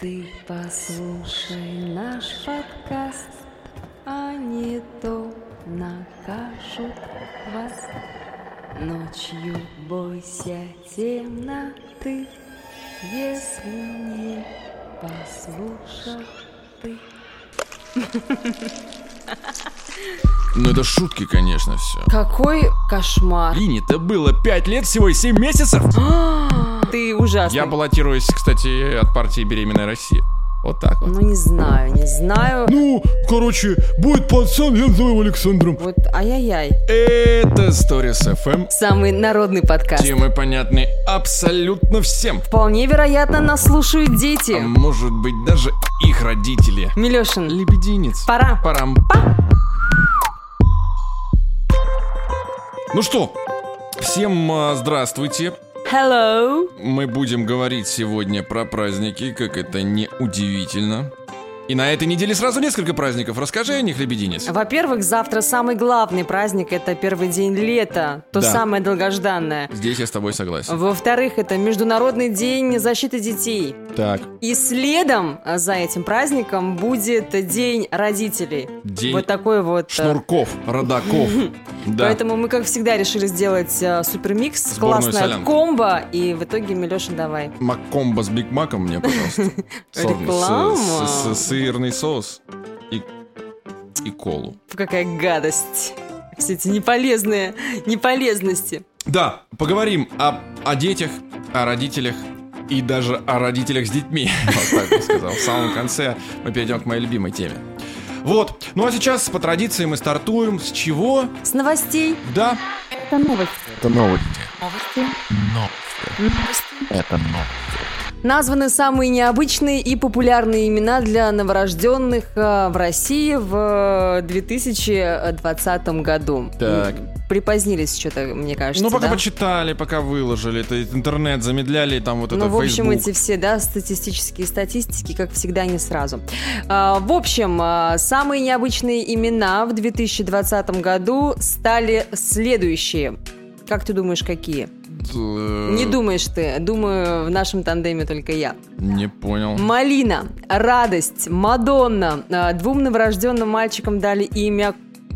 Ты послушай наш подкаст, а не то накажут вас. Ночью бойся темноты, если не послушал ты. Ну это шутки, конечно, все. Какой кошмар. Лине, это было 5 лет всего и 7 месяцев. Ты ужасный. Я баллотируюсь, кстати, от партии «Беременная Россия». Вот так вот. Ну не знаю, не знаю. Ну, короче, будет пацан, я назову Александром. Вот ай-яй-яй. Это Stories FM. Самый народный подкаст. Темы понятны абсолютно всем. Вполне вероятно, нас слушают А дети. может быть даже их родители. Милешин, Лебединец. пора. Парам. Ну что, всем а, здравствуйте. Hello. Мы будем говорить сегодня про праздники, как это не удивительно. И на этой неделе сразу несколько праздников. Расскажи о них, Лебединец. Во-первых, завтра самый главный праздник – это первый день лета, то Да. самое долгожданное. Здесь я с тобой согласен. Во-вторых, это Международный день защиты детей. Так, И следом за этим праздником будет День родителей. День Вот такой вот. э, Шнурков, Родаков. Да. Поэтому мы, как всегда, решили сделать э, супермикс, классная комбо, и в итоге, Милешин, давай. Маккомбо с Биг Маком мне, пожалуйста. С- Реклама. Сырный соус и, и колу. Какая гадость. Все эти неполезные неполезности. Да, поговорим о, о детях, о родителях и даже о родителях с детьми. Вот так бы сказал. В самом конце мы перейдем к моей любимой теме. Вот. Ну а сейчас по традиции мы стартуем с чего? С новостей. Да. Это новость. Это новости. Названы самые необычные и популярные имена для новорожденных э, в России в э, 2020 году. Так. Припозднились что-то, мне кажется, Ну, пока да? почитали, пока выложили, это интернет замедляли, там вот Ну, это в общем, Facebook. эти все, да, статистические статистики, как всегда, не сразу. А, в общем, а, самые необычные имена в 2020 году стали следующие. Как ты думаешь, какие? Э, Не думаешь ты, думаю, в нашем тандеме только я. Не понял. Малина, Радость, Мадонна. А, Двум новорожденным мальчикам дали имя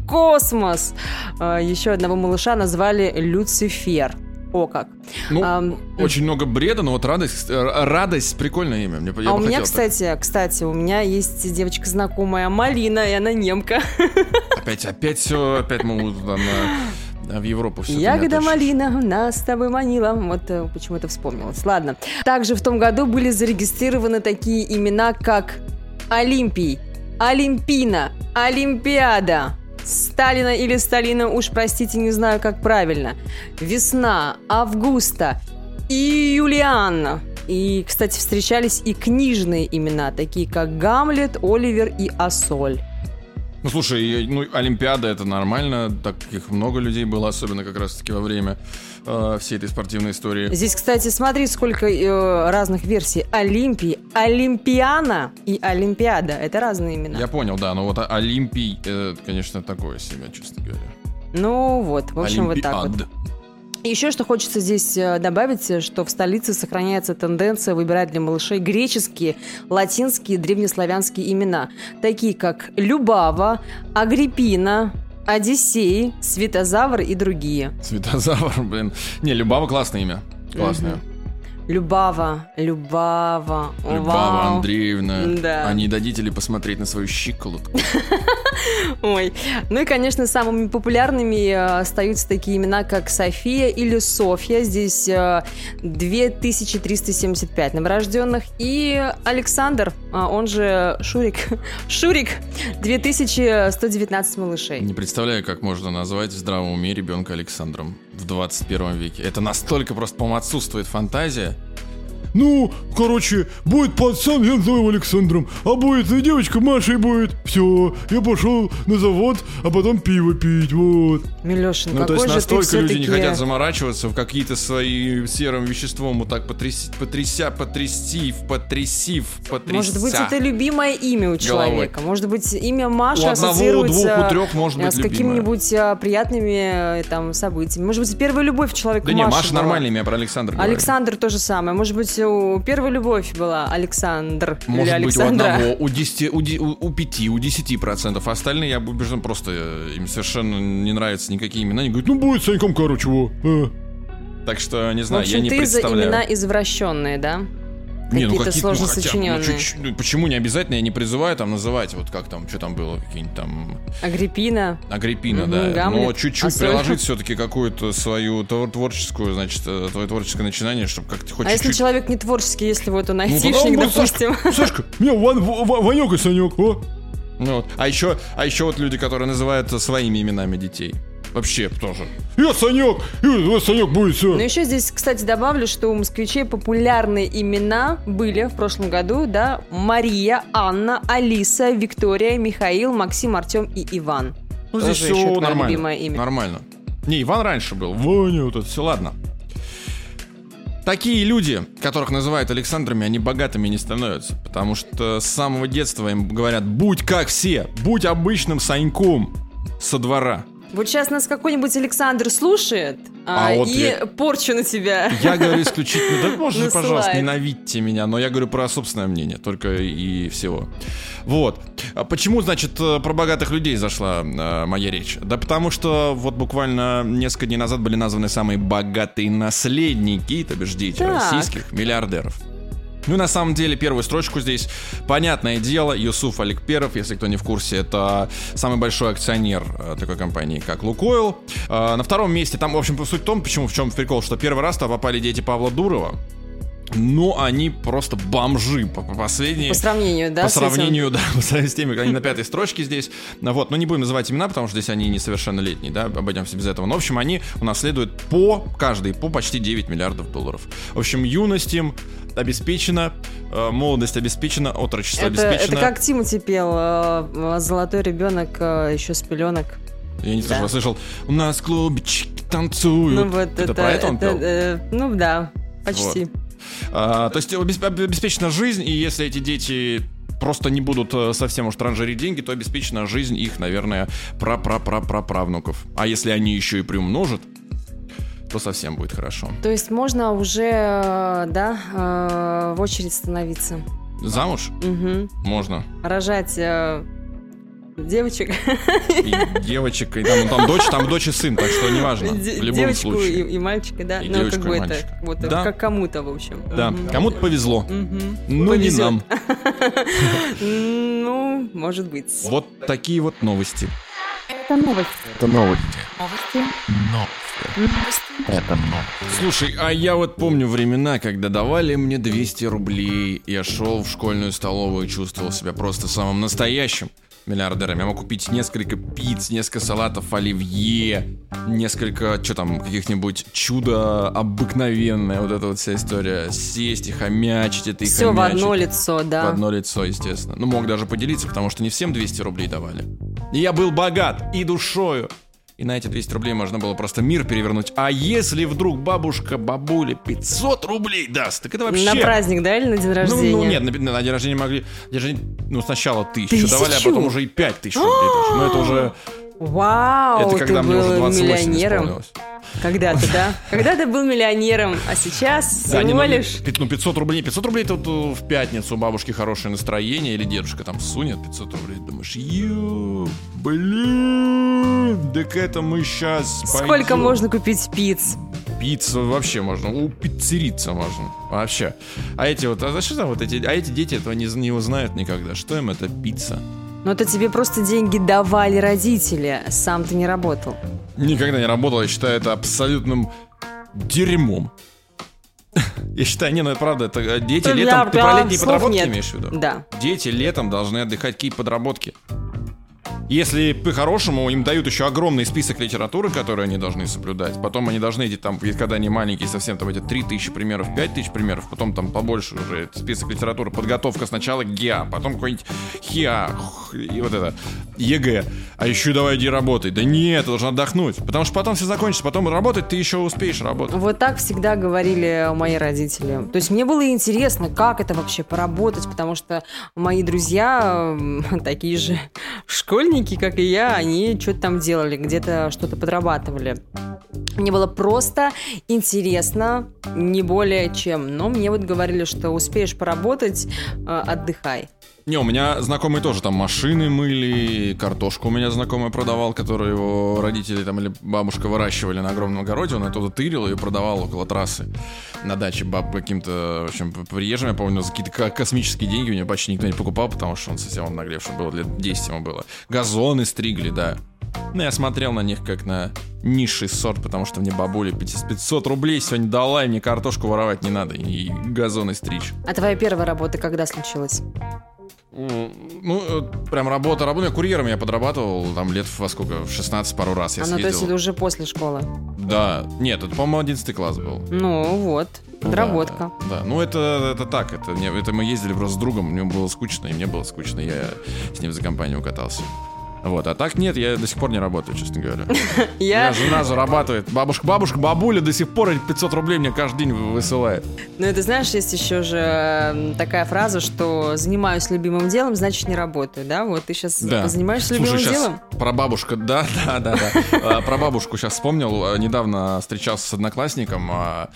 Космос. А, Еще одного малыша назвали Люцифер. О как. Ну, Ам, очень много бреда, но вот радость, э, радость прикольное имя. Мне, а у меня, хотел так. кстати, кстати, у меня есть девочка знакомая Малина, и она немка. Опять, опять все, опять мы там в Европу все. Ягода малина нас с тобой манила. Вот э, почему-то вспомнилось. Ладно. Также в том году были зарегистрированы такие имена, как Олимпий, Олимпина, Олимпиада, Сталина или Сталина, уж простите, не знаю, как правильно. Весна, Августа, Юлианна. И, кстати, встречались и книжные имена, такие как Гамлет, Оливер и Ассоль. Ну, слушай, ну, Олимпиада это нормально, таких много людей было, особенно как раз-таки во время э, всей этой спортивной истории. Здесь, кстати, смотри, сколько э, разных версий. Олимпии, Олимпиана и Олимпиада. Это разные имена. Я понял, да, но вот Олимпий, э, конечно, такое себе, честно говоря. Ну вот, в общем, вот так вот. Еще что хочется здесь э, добавить, э, что в столице сохраняется тенденция выбирать для малышей греческие, латинские, древнеславянские имена, такие как Любава, Агриппина, Одиссей, Светозавр и другие. Светозавр, блин. Не, Любава классное имя. Классное. Любава, Любава, Любава вау. Андреевна. Да. А не дадите ли посмотреть на свою щиколотку? Ой. Ну и, конечно, самыми популярными э, остаются такие имена, как София или Софья. Здесь э, 2375 новорожденных. И Александр, а, он же Шурик. Шурик, 2119 малышей. Не представляю, как можно назвать в здравом уме ребенка Александром в 21 веке. Это настолько просто, по-моему, отсутствует фантазия. Ну, короче, будет пацан, я назову Александром. А будет и девочка Машей будет. Все, я пошел на завод, а потом пиво пить, вот. Милешин, Ну, то какой есть же ты настолько люди не хотят заморачиваться в какие-то свои серым веществом вот так потряс, потряся, потрясив, потрясив, потряся. Может быть, это любимое имя у человека. Может быть, имя Маши У одного, у ассоциируется двух, у трех может э, быть с любимое. какими-нибудь э, приятными э, там событиями. Может быть, первая любовь человека Да не, Маши Маша была. нормальное имя, я про Александра говорю. Александр то же самое. Может быть, у первая любовь была Александр или Может быть, у одного, у 10, у, у, у 5, у 10 процентов. Остальные, я убежден, просто э, им совершенно не нравятся никакие имена. Они говорят, Ну, будет Саньком, короче, во. э. так что, не В знаю, я общем, не ты за представляю. имена извращенные, да? Не, ну какие-то какие- сложно ну, хотя, ну, сочиненные. чуть-чуть, ну, почему не обязательно? Я не призываю там называть, вот как там, что там было, какие-нибудь там Агриппина. Агриппина, Мгм, да. Гамлет. Но чуть-чуть Особенно. приложить все-таки какую-то свою твор- творческую, значит, э, твое творческое начинание, чтобы как-то хоть А если чуть-чуть... человек не творческий, если вот он он айтишник, будет допустим? Сашка, меня Ван, Ванек и Санек, о. Ну, вот. А еще, а еще вот люди, которые называют своими именами детей. Вообще тоже. Я Санек, и вот Санек будет все. Ну, еще здесь, кстати, добавлю, что у москвичей популярные имена были в прошлом году, да, Мария, Анна, Алиса, Виктория, Михаил, Максим, Артем и Иван. Ну, Тоже здесь еще все нормально. имя. Нормально. Не, Иван раньше был. Ваня, вот это все, ладно. Такие люди, которых называют Александрами, они богатыми не становятся. Потому что с самого детства им говорят, будь как все, будь обычным Саньком со двора. Вот сейчас нас какой-нибудь Александр слушает а, А вот и я- порчу на тебя. Я говорю исключительно, да Насылает. пожалуйста, ненавидьте меня, но я говорю про собственное мнение, только и всего. Вот. А Почему, значит, про богатых людей зашла э, моя речь? Да потому что вот буквально несколько дней назад были названы самые богатые наследники, то бишь дети Так. российских миллиардеров. Ну, на самом деле, первую строчку здесь, понятное дело, Юсуф Аликперов, если кто не в курсе, это самый большой акционер э, такой компании, как Лукойл. Э, на втором месте, там, в общем, суть в том, почему, в чем прикол, что первый раз туда попали дети Павла Дурова, но они просто бомжи по, по последней... По сравнению, да? по с этим? сравнению, да, по сравнению с теми, они на пятой строчке здесь. Вот, но не будем называть имена, потому что здесь они несовершеннолетние, да, обойдемся без этого. Но, в общем, они унаследуют по, каждый, по почти 9 миллиардов долларов. В общем, юность им обеспечена, э, молодость обеспечена, отрочество Это, обеспечено. это как Тимати пел э, «Золотой ребенок э, еще с пеленок». Я не слышал, Да. слышал, у нас клубчики танцуют. Ну вот это... про это он пел? э, ну да, почти. А, то есть обесп- обеспечена жизнь, и если эти дети просто не будут э, совсем уж транжирить деньги, то обеспечена жизнь их, наверное, пра-пра-пра-пра-правнуков. А если они еще и приумножат, то совсем будет хорошо. То есть можно уже, да, в очередь становиться. Замуж Мгм. можно. Рожать девочек, И девочек, и там, ну, там дочь, там дочь и сын, так что неважно. де- В любом девочку случае. и, и мальчика, да. И ну, девочку, как бы и это, вот, Да. как кому-то, в общем. Да, Мгм. кому-то повезло, Мгм. но Повезет. не нам. Ну, может быть. Вот такие вот новости. Это новости. Это новости. Новости. Это новости. Слушай, а я вот помню времена, когда давали мне 200 рублей, я шел в школьную столовую и чувствовал себя просто самым настоящим миллиардером. Я мог купить несколько пиц, несколько салатов оливье, несколько, что там, каких-нибудь чудо обыкновенное, вот эта вот вся история. Сесть и хомячить это и Все в одно лицо, да. В одно лицо, естественно. Ну, мог даже поделиться, потому что не всем 200 рублей давали. И я был богат и душою. И на эти 200 рублей можно было просто мир перевернуть. А если вдруг бабушка, бабуля 500 рублей даст, так это вообще... На праздник, да, или на день Ну, рождения? ну, нет, на, на день рождения могли... день рождения, ну, сначала тысячу, Тысячу? давали, а потом уже и 5 тысяч рублей. Но это уже... Вау, это когда ты мне уже был 28 миллионером. Когда-то, да? Когда ты был миллионером, а сейчас Да, не, всего ну, лишь... ну, 500 рублей. 500 рублей вот э, в пятницу у бабушки хорошее настроение, или дедушка там сунет 500 рублей. Думаешь, ю, блин, так это мы сейчас Сколько можно купить пиц? Пиццу вообще можно, у пиццериться можно, вообще. А эти вот, а за что там вот эти, а эти дети этого не, не узнают никогда. Что им это пицца? Ну, это тебе просто деньги давали родители, сам ты не работал. Никогда не работал, я считаю это абсолютным дерьмом. Я считаю, не, ну это правда, это э, дети Да, летом, ты про летние подработки нет. имеешь в виду? Да. Дети летом должны отдыхать какие подработки. Если по-хорошему им дают еще огромный список литературы, которую они должны соблюдать, потом они должны эти там, когда они маленькие, совсем там эти 3000 примеров, 5000 примеров, потом там побольше уже список литературы, подготовка сначала ГИА, потом какой-нибудь ХИА, и вот это, ЕГЭ, а еще давай иди работай. Да нет, ты должен отдохнуть, потому что потом все закончится, потом работать ты еще успеешь работать. Вот так всегда говорили мои родители. То есть мне было интересно, как это вообще поработать, потому что мои друзья, такие же школьники, как и я, они что-то там делали, где-то что-то подрабатывали. Мне было просто интересно, не более чем. Но мне вот говорили, что успеешь поработать, э, отдыхай. Не, у меня знакомые тоже там машины мыли, картошку у меня знакомый продавал, которую его родители там или бабушка выращивали на огромном огороде, он оттуда тырил и продавал около трассы на даче баб каким-то, в общем, приезжим, я помню, за какие-то ко- космические деньги у него почти никто не покупал, потому что он совсем обнаглевший был, лет 10 ему было. Газоны стригли, да. Ну, я смотрел на них как на низший сорт, потому что мне бабуля 500 500 рублей сегодня дала, и мне картошку воровать не надо, и газоны стричь. А твоя первая работа когда случилась? Ну, э, прям работа, работа. Курьером я подрабатывал там лет во сколько, в 16 пару раз я а, ну, то есть съездил. это уже после школы. Да, нет, это, по-моему, 11 класс был. Ну, вот, подработка. Да, да. ну это, это так, это, это мы ездили просто с другом, мне было скучно, и мне было скучно, я с ним за компанию катался. Вот, а так нет, я до сих пор не работаю, честно говоря. Я, жена зарабатывает. Бабушка, бабушка, бабуля до сих пор эти 500 рублей мне каждый день высылает. ну это знаешь, есть еще же такая фраза, что занимаюсь любимым делом, значит не работаю, да? Вот ты сейчас Да. занимаешься Слушай, любимым щас делом? Про бабушку, да, да, да, да. А, Про бабушку сейчас вспомнил. А, Недавно встречался с одноклассником. а,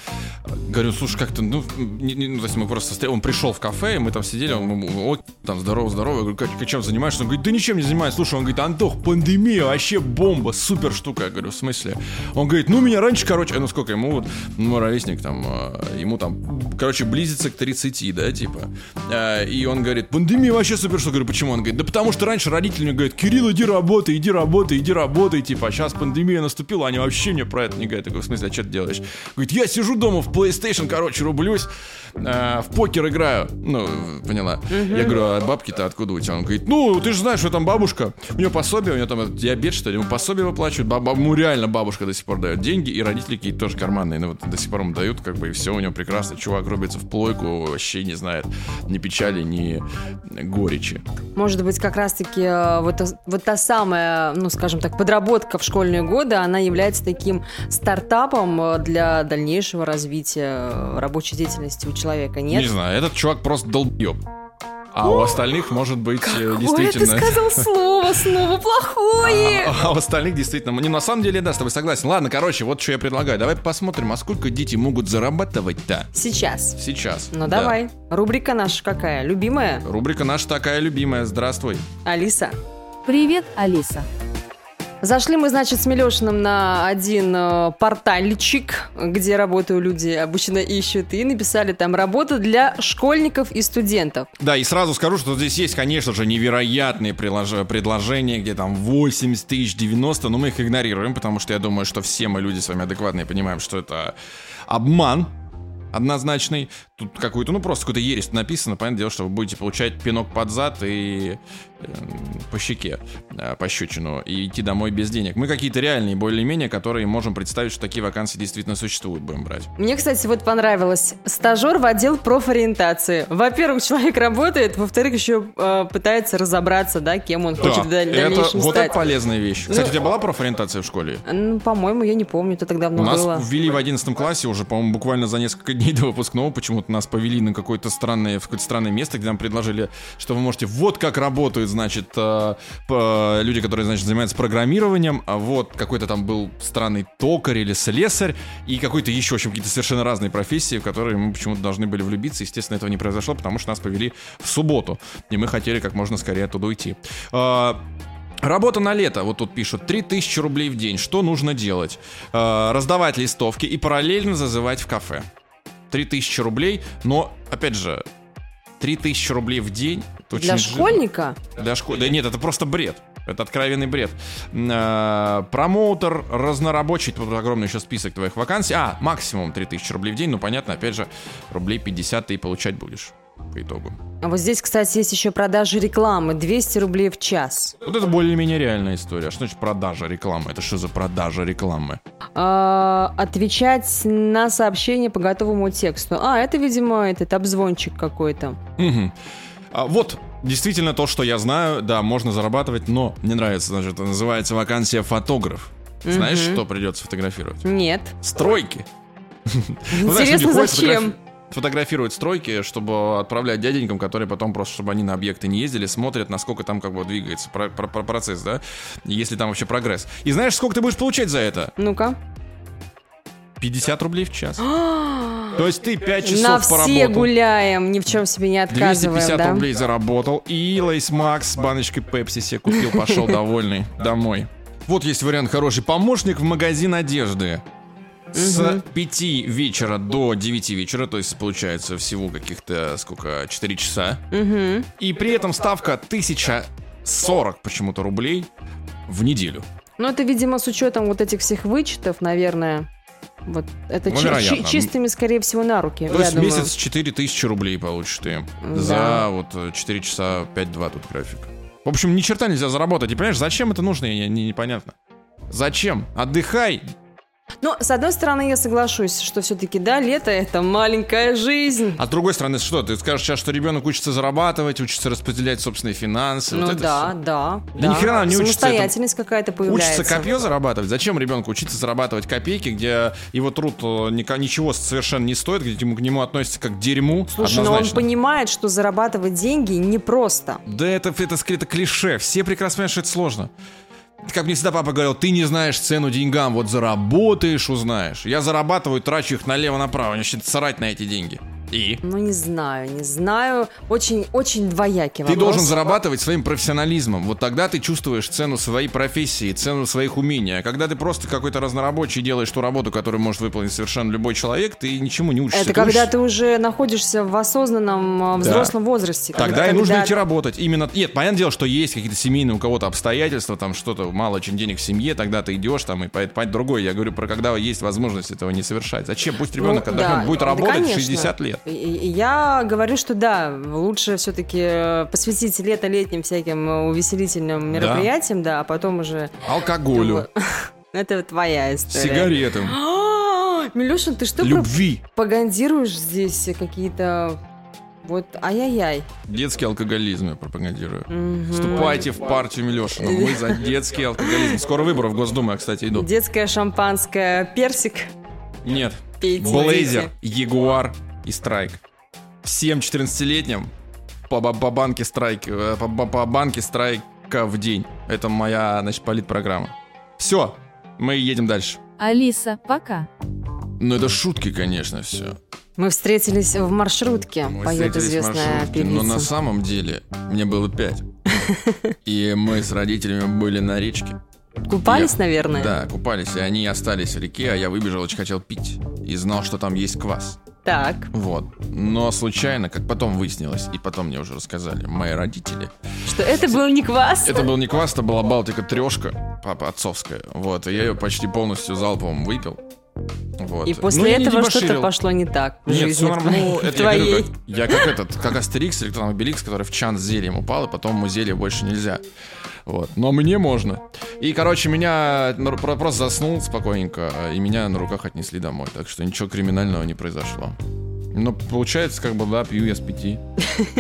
Говорю, слушай, как-то, ну, ну, то есть мы просто он пришел в кафе, мы там сидели, он, там, здорово, здорово. Я говорю, «Катя, чем занимаешься? Он говорит, да ничем не занимаюсь. Слушай, он говорит, Антох, пандемия, вообще бомба, супер штука. Я говорю, в смысле? Он говорит, ну, меня раньше, короче, ну, сколько ему, вот, ну, ровесник, там, а, ему там, короче, близится к 30, да, типа. А, И он говорит, пандемия вообще супер штука. Я говорю, почему? Он говорит, да потому что раньше родители мне говорят, Кирилл, иди работай, иди работай, иди работай, типа, а сейчас пандемия наступила, они вообще мне про это не говорят. Я говорю, в смысле, а что ты делаешь? Говорит, я сижу дома в PlayStation, короче, рублюсь, а, в покер играю. Ну, поняла. Я говорю, а бабки-то откуда у тебя? Он говорит, ну, ты же знаешь, что там бабушка, у нее пособие, у нее там диабет, что ли, ему пособие выплачивают, баба, ему реально бабушка до сих пор дает деньги, и родители какие-то тоже карманные, ну, вот до сих пор ему дают, как бы, и все у него прекрасно. Чувак рубится в плойку, вообще не знает ни печали, ни горечи. Может быть, как раз-таки э, вот, вот та самая, ну, скажем так, подработка в школьные годы, она является таким стартапом э, для дальнейшего развития э, рабочей деятельности у человека, нет? Не знаю, этот чувак просто долбёб. А у остальных, может быть, э, Ой, ты действительно... сказал слово снова плохое! А, а у остальных действительно... Не, на самом деле, да, с тобой согласен. Ладно, короче, вот что я предлагаю. Давай посмотрим, а сколько дети могут зарабатывать-то Сейчас. сейчас. Ну Да. давай. Рубрика наша какая? Любимая? Рубрика наша такая любимая. Здравствуй. Алиса. Привет, Алиса. Зашли мы, значит, с Милешиным на один э, портальчик, где работают люди, обычно ищут, и написали там «Работа для школьников и студентов». Да, и сразу скажу, что здесь есть, конечно же, невероятные предложения, где там 80 тысяч, 90, но мы их игнорируем, потому что я думаю, что все мы люди с вами адекватные понимаем, что это обман однозначный. Тут какую-то, ну просто какую-то ересь написано, понятное дело, что вы будете получать пинок под зад и по щеке, э, пощечину, и идти домой без денег. Мы какие-то реальные, более-менее, которые можем представить, что такие вакансии действительно существуют, будем брать. Мне, кстати, вот понравилось. Стажер в отдел профориентации. Во-первых, человек работает, во-вторых, еще э, пытается разобраться, да, кем он хочет в даль- это, дальнейшем вот стать. это полезная вещь. Кстати, Ну, у тебя была профориентация в школе? Ну, по-моему, я не помню, это так давно У нас было. ввели в 11 классе уже, по-моему, буквально за несколько дней до выпускного почему-то нас повели на какое-то странное, в какое-то странное место, где нам предложили, что вы можете вот как работают, значит, э, п- люди, которые, значит, занимаются программированием, а вот какой-то там был странный токарь или слесарь, и какой-то еще, в общем, какие-то совершенно разные профессии, в которые мы почему-то должны были влюбиться. Естественно, этого не произошло, потому что нас повели в субботу, и мы хотели как можно скорее оттуда уйти. А, Работа на лето, вот тут пишут, 3000 рублей в день. Что нужно делать? Э, раздавать листовки и параллельно зазывать в кафе. 3000 рублей, но, опять же, 3000 рублей в день. Очень Для жирно. школьника? Для школ... Да нет, это просто бред. Это откровенный бред. Э, Промоутер, разнорабочий, тут огромный еще список твоих вакансий. А, максимум 3000 рублей в день, ну понятно, опять же, рублей 50 ты и получать будешь по итогу. А Вот здесь, кстати, есть еще продажи рекламы. 200 рублей в час. Вот это более-менее реальная история. А что значит продажа рекламы? Это что за продажа рекламы? А, отвечать на сообщения по готовому тексту. А, это, видимо, этот обзвончик какой-то. Мгм. А вот действительно то, что я знаю, да, можно зарабатывать, но мне нравится, значит, называется вакансия фотограф. Знаешь, Мгм. что придется фотографировать? Нет. Стройки. Ну, Интересно, зачем? фотографи- Фотографируют стройки, чтобы отправлять дяденькам, которые потом просто, чтобы они на объекты не ездили, смотрят, насколько там как бы двигается про- про- про- процесс, да, если там вообще прогресс. И знаешь, сколько ты будешь получать за это? Ну-ка. 50 рублей в час. То есть ты 5 часов На все поработал. гуляем, ни в чем себе не отказываем, 250 да? рублей заработал. И Lay's Max с баночкой Пепси себе купил, пошел довольный домой. Вот есть вариант хороший. Помощник в магазин одежды. С 5 вечера до 9 вечера, то есть получается всего каких-то, сколько, 4 часа. И при этом ставка 1040 почему-то рублей в неделю. Ну, это, видимо, с учетом вот этих всех вычетов, наверное. Вот это Ну, чи- чистыми, скорее всего, на руки. То есть думаю. месяц 4000 рублей получишь ты. Да. За вот э, 4 часа 5-2 тут график. В общем, ни черта нельзя заработать. И понимаешь, зачем это нужно, я, не, непонятно. Зачем? Отдыхай. Ну, с одной стороны, я соглашусь, что все-таки, да, лето — это маленькая жизнь. А с другой стороны, что? Ты скажешь сейчас, что ребенок учится зарабатывать, учится распределять собственные финансы. ну вот это да, всё. да, Да ни хрена не учится Самостоятельность какая-то появляется. Учится копье зарабатывать. Зачем ребенку учиться зарабатывать копейки, где его труд э, ничего совершенно не стоит, где к нему относятся как к дерьму? Слушай, но он однозначно. понимает, что зарабатывать деньги непросто. Да это, это, это клише. Все прекрасно понимают, что это сложно. Как мне всегда папа говорил, ты не знаешь цену деньгам, вот заработаешь, узнаешь. Я зарабатываю, трачу их налево-направо, мне вообще срать на эти деньги. И? Ну, не знаю, не знаю. Очень, очень двоякий Ты вопрос. должен зарабатывать своим профессионализмом. Вот тогда ты чувствуешь цену своей профессии, цену своих умений. А когда ты просто какой-то разнорабочий делаешь ту работу, которую может выполнить совершенно любой человек, ты ничему не учишься. Это Ты когда учишься- ты уже находишься в осознанном э, взрослом возрасте. Тогда когда- и нужно когда- идти работать. Именно. Нет, понятное дело, что есть какие-то семейные у кого-то обстоятельства, там что-то мало очень денег в семье, тогда ты идешь там и по- по- другое. Я говорю про когда есть возможность этого не совершать. Зачем? Пусть ребенок Ну, отдохнет, да, будет да, работать конечно. 60 лет. Я говорю, что да, лучше все-таки посвятить лето летним всяким э, увеселительным мероприятиям, да, а потом уже... Алкоголю, Это твоя история. сигаретам, Милешин, ты что любви. пропагандируешь здесь какие-то... Вот, ай-яй-яй. Детский алкоголизм я пропагандирую. Мгм. Вступайте в партию Милешина. Мы за детский алкоголизм. Скоро выборы в Госдуму, я, кстати, иду. Детское шампанское, персик, Нет. пейте. Блейзер. Ягуар и Страйк. Всем 14-летним по, ба- по банке Страйк, э, по, ба- по банке Страйка в день. Это моя, значит, политпрограмма. Все, мы едем дальше. Алиса, пока. Ну, это шутки, конечно, все. Мы встретились в маршрутке, Мы поет встретились в известная маршрутке, певица. но на самом деле мне было пять. И мы с родителями были на речке. Купались, Я- наверное? Да, купались, и они остались в реке, а я выбежал, очень хотел пить. И знал, что там есть квас. Так. Вот. Но случайно, как потом выяснилось, и потом мне уже рассказали, мои родители. Что это был не квас? Это был не квас, это была Балтика трешка, папа отцовская. Вот, и я ее почти полностью залпом выпил. Вот. И Ну, после не этого что-то пошло не так в Нет, жизни все нормально. Ну, твоей. это я говорю, твоей. как, я как этот, как Астерикс или кто там, Обеликс, который в чан с зельем упал, и потом ему зелье больше нельзя. Вот. Но мне можно. И, короче, меня ну, про- просто заснул спокойненько, и меня на руках отнесли домой. Так что ничего криминального не произошло. Ну, получается, как бы, да, пью я с пяти.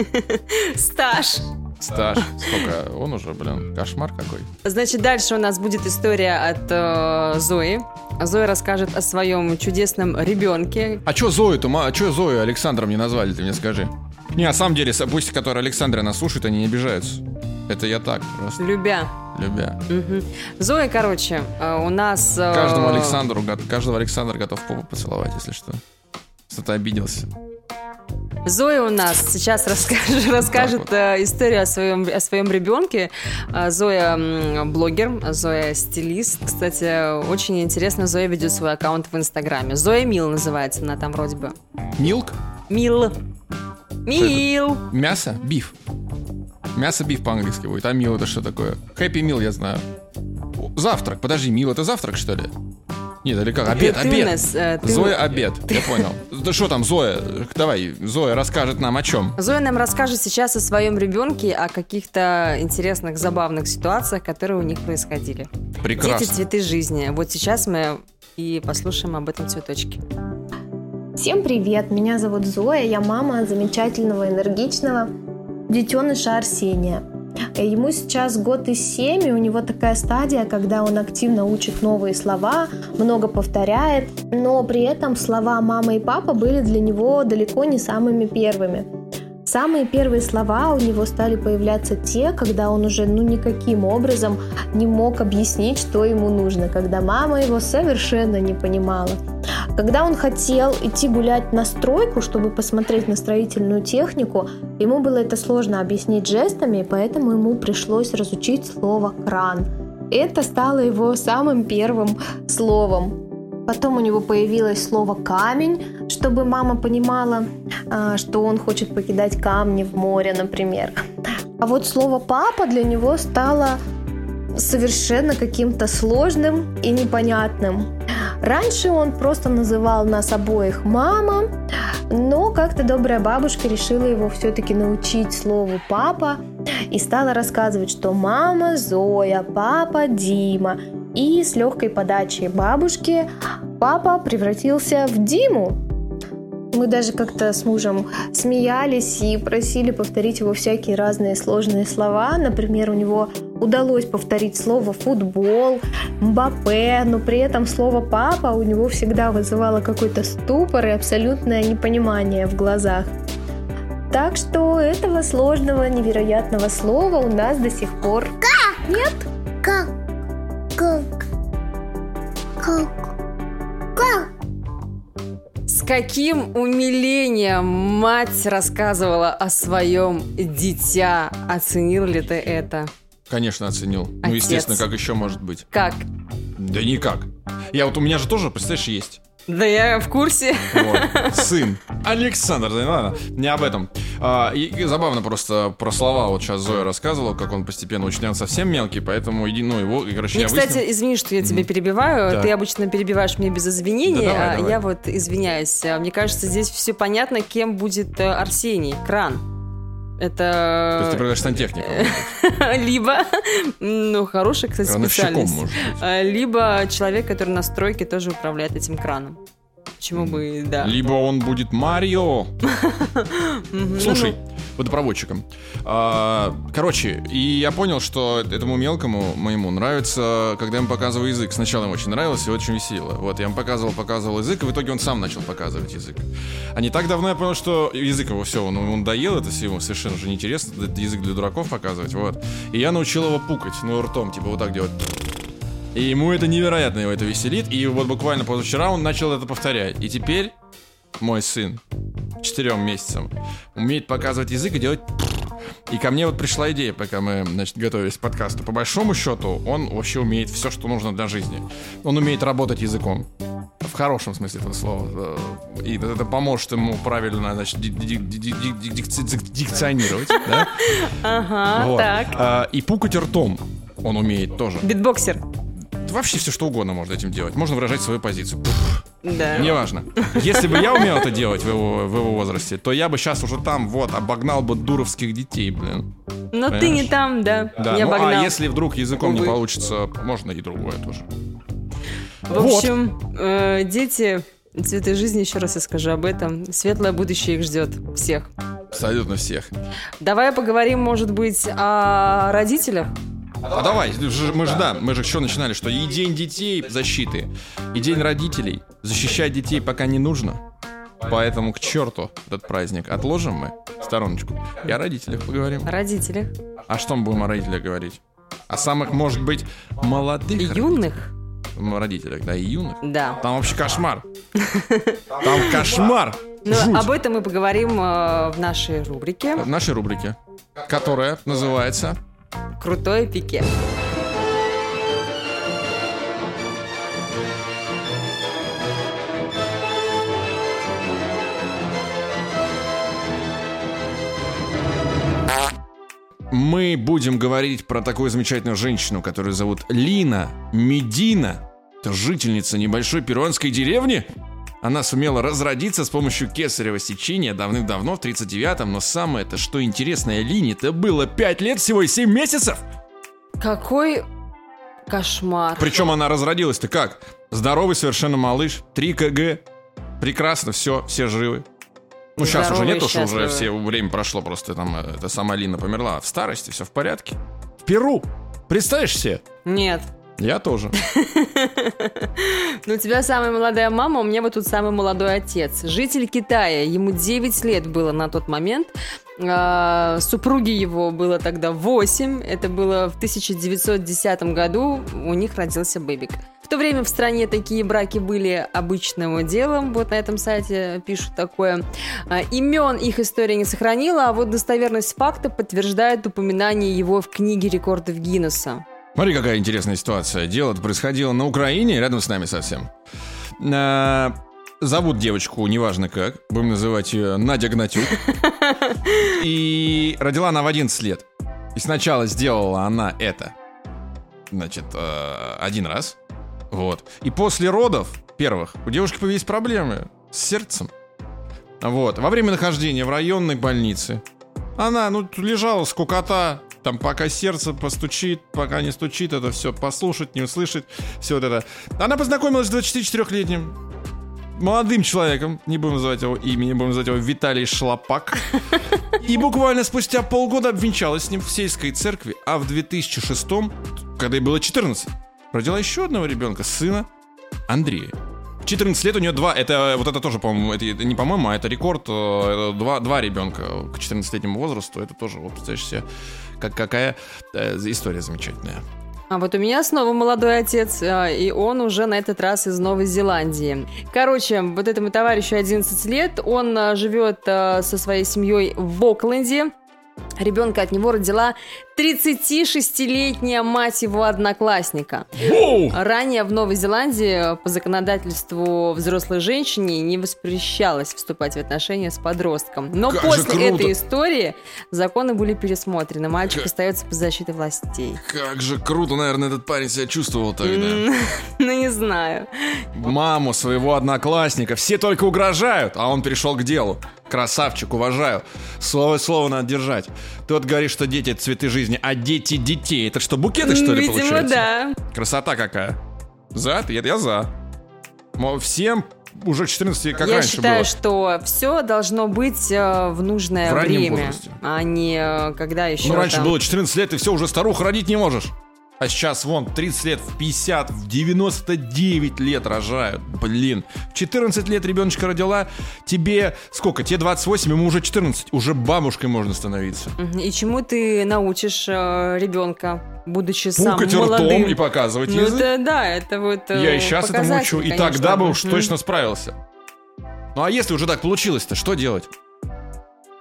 Стаж. Стаж. Сколько? Он уже, блин, кошмар какой. Значит, дальше у нас будет история от э, Зои. Зоя расскажет о своем чудесном ребенке. А чё Зою-то, а чё Зою Александром не назвали, ты мне скажи? Не, на самом деле, пусть, которые Александра нас слушают, они не обижаются. Это я так, просто Любя. любя. Мгм. Зоя, короче, э, у нас... э, Каждому Александру, го- каждого Александра готов попу поцеловать, если что. Кто-то обиделся. Зоя у нас сейчас расскажет, расскажет вот. э, историю о своем, о своем ребенке. Э, Зоя блогер, Зоя стилист. Кстати, очень интересно, Зоя ведет свой аккаунт в Инстаграме. Зоя Мил называется она там вроде бы. Милк? Мил. Мил. Мясо? Биф. Мясо биф по-английски будет. А мил это что такое? Хэппи мил я знаю. Завтрак. Подожди, мил это завтрак, что ли? Нет, или как? Обед, Ты- ты обед. нас, э, ты- Зоя, обед. Я понял. Да что там, Зоя? Давай, Зоя расскажет нам о чем. Зоя нам расскажет сейчас о своем ребенке, о каких-то интересных, забавных ситуациях, которые у них происходили. Дети Прекрасно. цветы жизни. Вот сейчас мы и послушаем об этом цветочке. Всем привет! Меня зовут Зоя, я мама замечательного, энергичного детеныша Арсения. Э, Ему сейчас год и семь, и у него такая стадия, когда он активно учит новые слова, много повторяет, но при этом слова мама и папа были для него далеко не самыми первыми. Самые первые слова у него стали появляться те, когда он уже ну никаким образом не мог объяснить, что ему нужно, когда мама его совершенно не понимала. Когда он хотел идти гулять на стройку, чтобы посмотреть на строительную технику, ему было это сложно объяснить жестами, поэтому ему пришлось разучить слово «кран». Это стало его самым первым словом. Потом у него появилось слово «камень», чтобы мама понимала, а, что он хочет покидать камни в море, например. А вот слово «папа» для него стало совершенно каким-то сложным и непонятным. Раньше он просто называл нас обоих мама, но как-то добрая бабушка решила его все-таки научить слову папа и стала рассказывать, что мама Зоя, папа Дима. И с легкой подачей бабушки папа превратился в Диму. Мы даже как-то с мужем смеялись и просили повторить его всякие разные сложные слова. Например, у него удалось повторить слово «футбол», «мбаппе», но при этом слово «папа» у него всегда вызывало какой-то ступор и абсолютное непонимание в глазах. Так что этого сложного, невероятного слова у нас до сих пор как? нет. Как? Как? Как? Как? С каким умилением мать рассказывала о своем дитя. Оценил ли ты это? Конечно, оценил. Ну, Отец. естественно, как еще может быть? Как? Да никак. Я вот у меня же тоже, представляешь, есть. Да я в курсе. Вот. Сын. Alexander, да ладно, не об этом. А, и, и забавно просто про слова. Вот сейчас Зоя рассказывала, как он постепенно учит. Он совсем мелкий, поэтому иди, ну, его, и, короче, Мне, я кстати, выяснил. извини, что я тебя перебиваю. Да. Ты обычно перебиваешь меня без извинений, Да давай, а давай. я вот извиняюсь. А Мне кажется, здесь все понятно, кем будет э, Арсений. Кран. То есть ты Это продаешь сантехнику. либо, ну, хорошая, кстати, специальность. А, Либо человек, который на стройке тоже управляет этим краном. Почему бы, да. Либо он будет Марио. Слушай, Ну, водопроводчиком. А, Короче, и я понял, что этому мелкому моему нравится, когда я ему показываю язык. Сначала ему очень нравилось и очень весело. Вот, я ему показывал, показывал язык, и в итоге он сам начал показывать язык. А не так давно я понял, что язык его все, он, он доел, это все ему совершенно уже неинтересно, язык для дураков показывать, вот. И я научил его пукать, ну, ртом, типа вот так делать. И ему это невероятно его это веселит. И вот буквально позавчера он начал это повторять. И теперь мой сын четырем месяцам умеет показывать язык и делать и ко мне вот пришла идея, пока мы, значит, готовились к подкасту. По большому счету, он вообще умеет все, что нужно для жизни. Он умеет работать языком. В хорошем смысле этого слова. Э, И это поможет ему правильно, значит, ди- ди- ди- ди- ди- дикци- дик- дикционировать, да? Ага, так. А, И пукать ртом он умеет тоже. Битбоксер. Вообще все что угодно можно этим делать. Можно выражать свою позицию. Да. Неважно. Если бы я умел это делать в его, в его возрасте, то я бы сейчас уже там, вот, обогнал бы дуровских детей, блин. Но ты Понимаешь? не там, да. Да, не ну обогнал. а если вдруг языком не получится, можно и другое тоже. В Вот. общем, э, дети, цветы жизни, еще раз я скажу об этом. Светлое будущее их ждет всех. Абсолютно всех. Давай поговорим, может быть, о родителях. А давай, мы же, да, мы же еще начинали, что и день детей защиты, и день родителей. Защищать детей пока не нужно. Поэтому к черту этот праздник. Отложим мы в стороночку. И о родителях поговорим. О родителях. А что мы будем о родителях говорить? О самых, может быть, молодых Юных. м, родителях, да, и юных. Да. Там вообще кошмар. Там кошмар. Но Жуть. об этом мы поговорим э, в нашей рубрике В нашей рубрике, которая называется «Крутое пике». Мы будем говорить про такую замечательную женщину, которую зовут Лина Медина. Это жительница небольшой перуанской деревни. Она сумела разродиться с помощью кесарево сечения давным-давно, в 39-м, но самое-то, что интересное, Лине это было 5 лет всего и 7 месяцев. Какой кошмар. Причем она разродилась-то как? Здоровый совершенно малыш, 3 кг. Прекрасно, все, все живы. Ну, сейчас уже Здоровые, нет, что уже все время прошло, просто там э, эта сама Лина померла. А в старости все в порядке. В Перу. Представишь себе? Нет. Я тоже. Ну, у тебя самая молодая мама, у меня вот тут самый молодой отец. Житель Китая, ему 9 лет было на тот момент. А, Супруге его было тогда 8. Это было в 1910 году. У них родился бэбик. В В то время в стране такие браки были обычным делом. Вот на этом сайте пишут такое. А, Имен их история не сохранила, а вот достоверность факта подтверждает упоминание его в книге рекордов Гиннесса. Смотри, какая интересная ситуация. Дело происходило на Украине, рядом с нами совсем. А, Зовут девочку, неважно как, будем называть ее Надя Гнатюк. И родила она в 11 лет. И сначала сделала она это, значит, э, один раз. Вот. И после родов первых у девушки появились проблемы с сердцем. Вот. Во время нахождения в районной больнице она, ну, лежала скукота, там, пока сердце постучит, пока не стучит, это все послушать, не услышать, все вот это. Она познакомилась с 24-летним молодым человеком, не будем называть его имя, не будем называть его Виталий Шлапак. И буквально спустя полгода обвенчалась с ним в сельской церкви, а в 2006 когда ей было 14, родила еще одного ребенка, сына Андрея. 14 лет у нее два, это вот это тоже, по-моему, это, не по-моему, а это рекорд, э, это два, два ребенка к 14-летнему возрасту, это тоже, вот представляешь себе, как, какая э, история замечательная. А вот у меня снова молодой отец, а, и он уже на этот раз из Новой Зеландии. Короче, вот этому товарищу 11 лет, он живет со своей семьей в Окленде. Ребенка от него родила 36-летняя мать его одноклассника. Ранее в Новой Зеландии по законодательству взрослой женщине не воспрещалось вступать в отношения с подростком. Но Как после этой истории законы были пересмотрены. Мальчик Как- остается под защитой властей. Как же круто, наверное, этот парень себя чувствовал тогда. Ну, не знаю. Маму своего одноклассника. Все только угрожают, а он перешел к делу. Красавчик, уважаю. Слово слово надо держать. Ты вот говоришь, что дети это цветы жизни, а дети детей. Это что, букеты, что ли, Видимо, получается? да. Красота какая. За? Я, я за. Мол, всем уже 14 как Я раньше считаю, было. что все должно быть э, в нужное В время, возрасте. а не э, когда еще. Ну, раньше там- было 14 лет, и все, уже старух родить не можешь. А сейчас, вон, 30 лет, в 50, в 99 лет рожают. Блин. В 14 лет ребеночка родила, тебе сколько? Тебе 28, ему уже 14. Уже бабушкой можно становиться. И чему ты научишь э, ребенка, будучи сам Пукать молодым? ртом и показывать Ну, язык. это, да, это вот э, Я и сейчас это показатель, мучу, и конечно. тогда бы уж точно справился. Ну а если уже так получилось-то, что делать?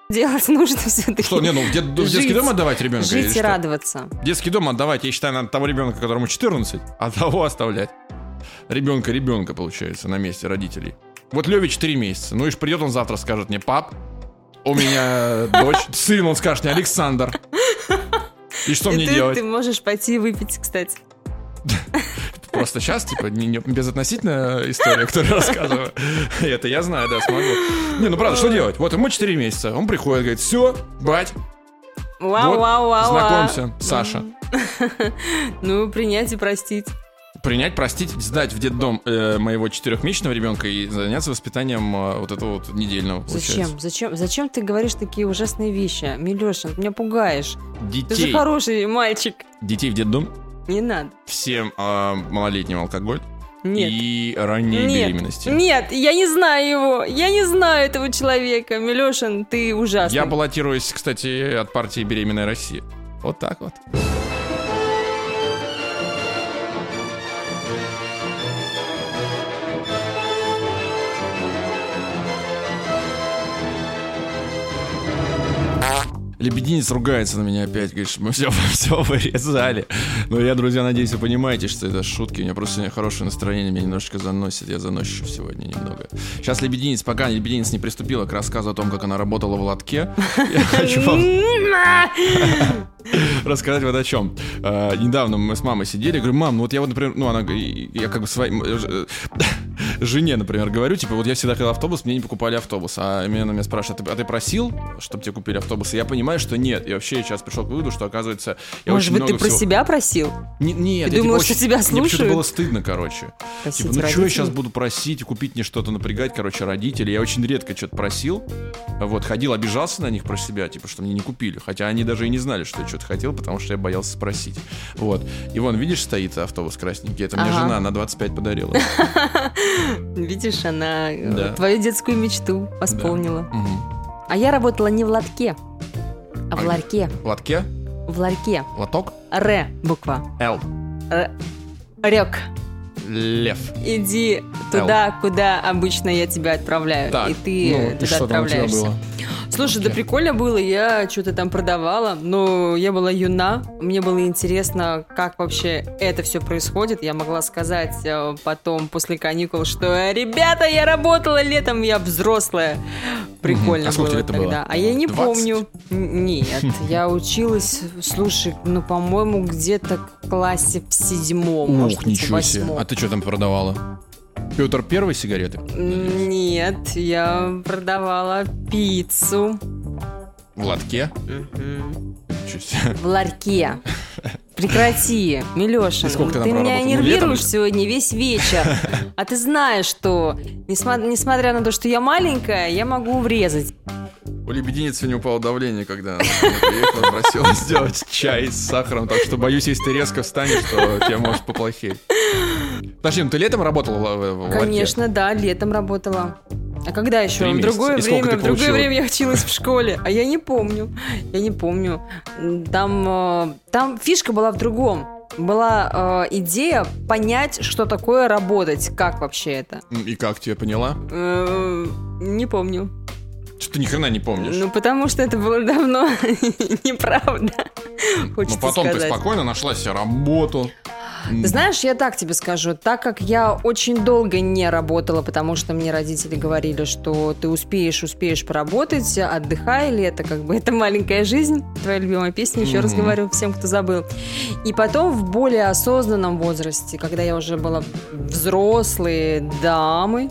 Делать нужно все-таки. Что, не, ну в, дет- в детский Жить. дом отдавать ребенка? Жить и радоваться. Детский дом отдавать, я считаю, надо того ребенка, которому 14, а того оставлять. Ребенка ребенка, получается, на месте родителей. Вот Леве 4 месяца. Ну и ж придет он завтра, скажет мне, пап, у меня дочь, сын, он скажет мне, Александр. И что и мне ты, делать? ты можешь пойти выпить, кстати. Просто сейчас, типа, не, не- безотносительная история, которую рассказываю. Это я знаю, да, смогу. Не, ну правда, что делать? Вот ему 4 месяца, он приходит, говорит, все, бать, Вау, вот, вау, вау. знакомься, Саша. Ну, принять и простить. Принять, простить, сдать в детдом э, моего четырехмесячного ребенка и заняться воспитанием э, вот этого вот недельного. получается. Зачем? Зачем? Зачем ты говоришь такие ужасные вещи? Милеша, ты меня пугаешь. Ты же Детей, хороший мальчик. детей в детдом, Не надо. всем э, малолетним алкоголь Нет. и ранние Нет, беременности. нет, я не знаю его. Я не знаю этого человека. Милешин, ты ужасный. Я баллотируюсь, кстати, от партии «Беременная Россия». Вот так вот. Лебединец ругается на меня опять, говорит, что мы все, все вырезали. Но я, друзья, надеюсь, вы понимаете, что это шутки. У меня просто сегодня хорошее настроение, меня немножечко заносит. Я заносчив сегодня немного. Сейчас Лебединец, пока Лебединец не приступила к рассказу о том, как она работала в лотке, я хочу вам рассказать вот о чем. А, недавно мы с мамой сидели, говорю, мам, ну вот я вот, например, ну она, я как бы своей м, ж- э, жене, например, говорю, типа, вот я всегда хотел автобус, мне не покупали автобус, а меня она меня спрашивает, а ты, а ты просил, чтобы тебе купили автобус? И я понимаю, что нет. И вообще я сейчас пришел к выводу, что оказывается, я Может быть, ты про всего- себя просил? Не- нет, Ты я, типа, что очень- тебя Мне слушают? было стыдно, короче. Просить Типа, ну что я сейчас буду просить, купить мне что-то, напрягать, короче, родителей. Я очень редко что-то просил. Вот, ходил, обижался на них про себя, типа, что мне не купили. Хотя они даже и не знали, что я что-то хотел, потому что я боялся спросить. Вот. И вон, видишь, стоит автобус красненький. Это мне Ага. жена на 25 подарила. Видишь, она э, Да. твою детскую мечту восполнила. Мгм. А я работала не в лотке, а в А ларьке. В лотке? В ларьке. Лоток? Р буква. Л. Рек. Лев. Иди туда, куда обычно я тебя отправляю. Так, и ты ну, и туда что там у тебя отправляешься. было? Слушай, да прикольно было, я что-то там продавала, но я была юна, мне было интересно, как вообще это все происходит. Я могла сказать э, потом, после каникул, что «Э, «Ребята, я работала летом, я взрослая». Прикольно Мгм. А было тогда. было? А я не 20? помню. Нет, я училась, слушай, ну, по-моему, где-то в классе в седьмом, Ух, ничего себе. А ты что там продавала? Петр Первый сигареты? Нет, я продавала пиццу. В лотке? В ларьке. Прекрати, Милешин. Сколько ты ты меня? Ну, нервируешь летом? сегодня весь вечер. А ты знаешь, что несмотря на то, что я маленькая, я могу врезать. У лебединицы не упало давление, когда она приехала, просила сделать чай с сахаром, так что боюсь, если ты резко встанешь, то тебе может поплохеть. Подожди, ну ты летом работала в, в- в ларьке? Конечно, да, летом работала. А когда еще? Три В другое время, ты в другое получила? время я училась в школе, а я не помню. Я не помню. Там, э, там фишка была в другом. Была э, идея понять, что такое работать, как вообще это. И как тебе поняла? Э, Не помню. Что ты ни хрена не помнишь? Ну, потому что это было давно. Неправда. Но Хочется потом ты сказать. спокойно нашла себе работу. Ты знаешь, я так тебе скажу, так как я очень долго не работала, потому что мне родители говорили, что ты успеешь, успеешь поработать, отдыхай, лето, как бы это маленькая жизнь, твоя любимая песня, еще раз Мгм. говорю всем, кто забыл. И потом в более осознанном возрасте, когда я уже была взрослые дамы,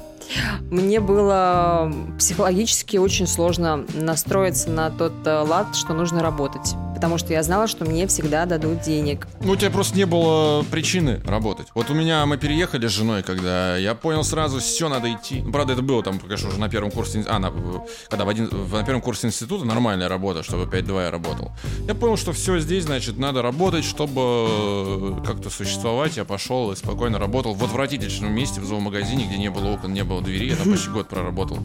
мне было психологически очень сложно настроиться на тот э, лад, что нужно работать. Потому что я знала, что мне всегда дадут денег. Ну, у тебя просто не было причины работать. Вот у меня мы переехали с женой, когда я понял сразу, все, надо идти. Ну, правда, это было там, конечно, уже на первом курсе... А, на, когда в один, на первом курсе института нормальная работа, чтобы 5-2 я работал. Я понял, что все здесь, значит, надо работать, чтобы э, как-то существовать. Я пошел и спокойно работал в отвратительном месте, в зоомагазине, где не было окон, не было двери. Я там почти год проработал.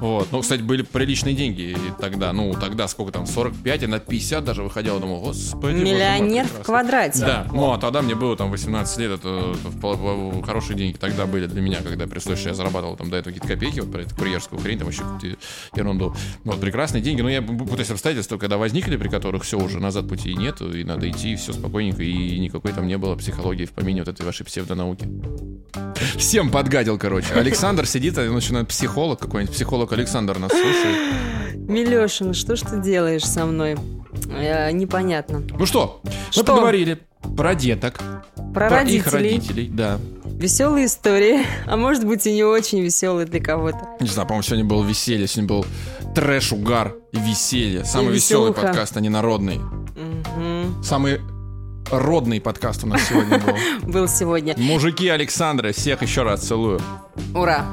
Вот. Ну, кстати, были приличные деньги и тогда. Ну, тогда сколько там, 45, а на 50 даже выходил. Думал, господи, боже мой, Миллионер в прекрасно». квадрате. Да, ну а тогда мне было там 18 лет, это, это хорошие деньги тогда были для меня, когда что я зарабатывал там до этого какие-то копейки, вот про эту курьерскую хрень, там еще ерунду. Вот, прекрасные деньги, но я путаюсь обстоятельства, когда возникли, при которых все уже назад пути нету, и надо идти, все спокойненько, и никакой там не было психологии в помине вот этой вашей псевдонауки. Всем подгадил, короче. Александр сидит, и начинает психолог какой-нибудь, психолог Александр нас слушает. Милешин, что ж ты делаешь со мной? Э, непонятно. Ну что, мы Что? поговорили про деток, Про, про их родителей. родителей, да. Веселые истории. А может быть и не очень веселые для кого-то. Не знаю, по-моему, сегодня было веселье, сегодня был трэш, угар и веселье. Самый И веселый подкаст, а не народный. Мгм. Самый родный подкаст у нас сегодня был. Был сегодня. Мужики Александры, всех еще раз целую. Ура!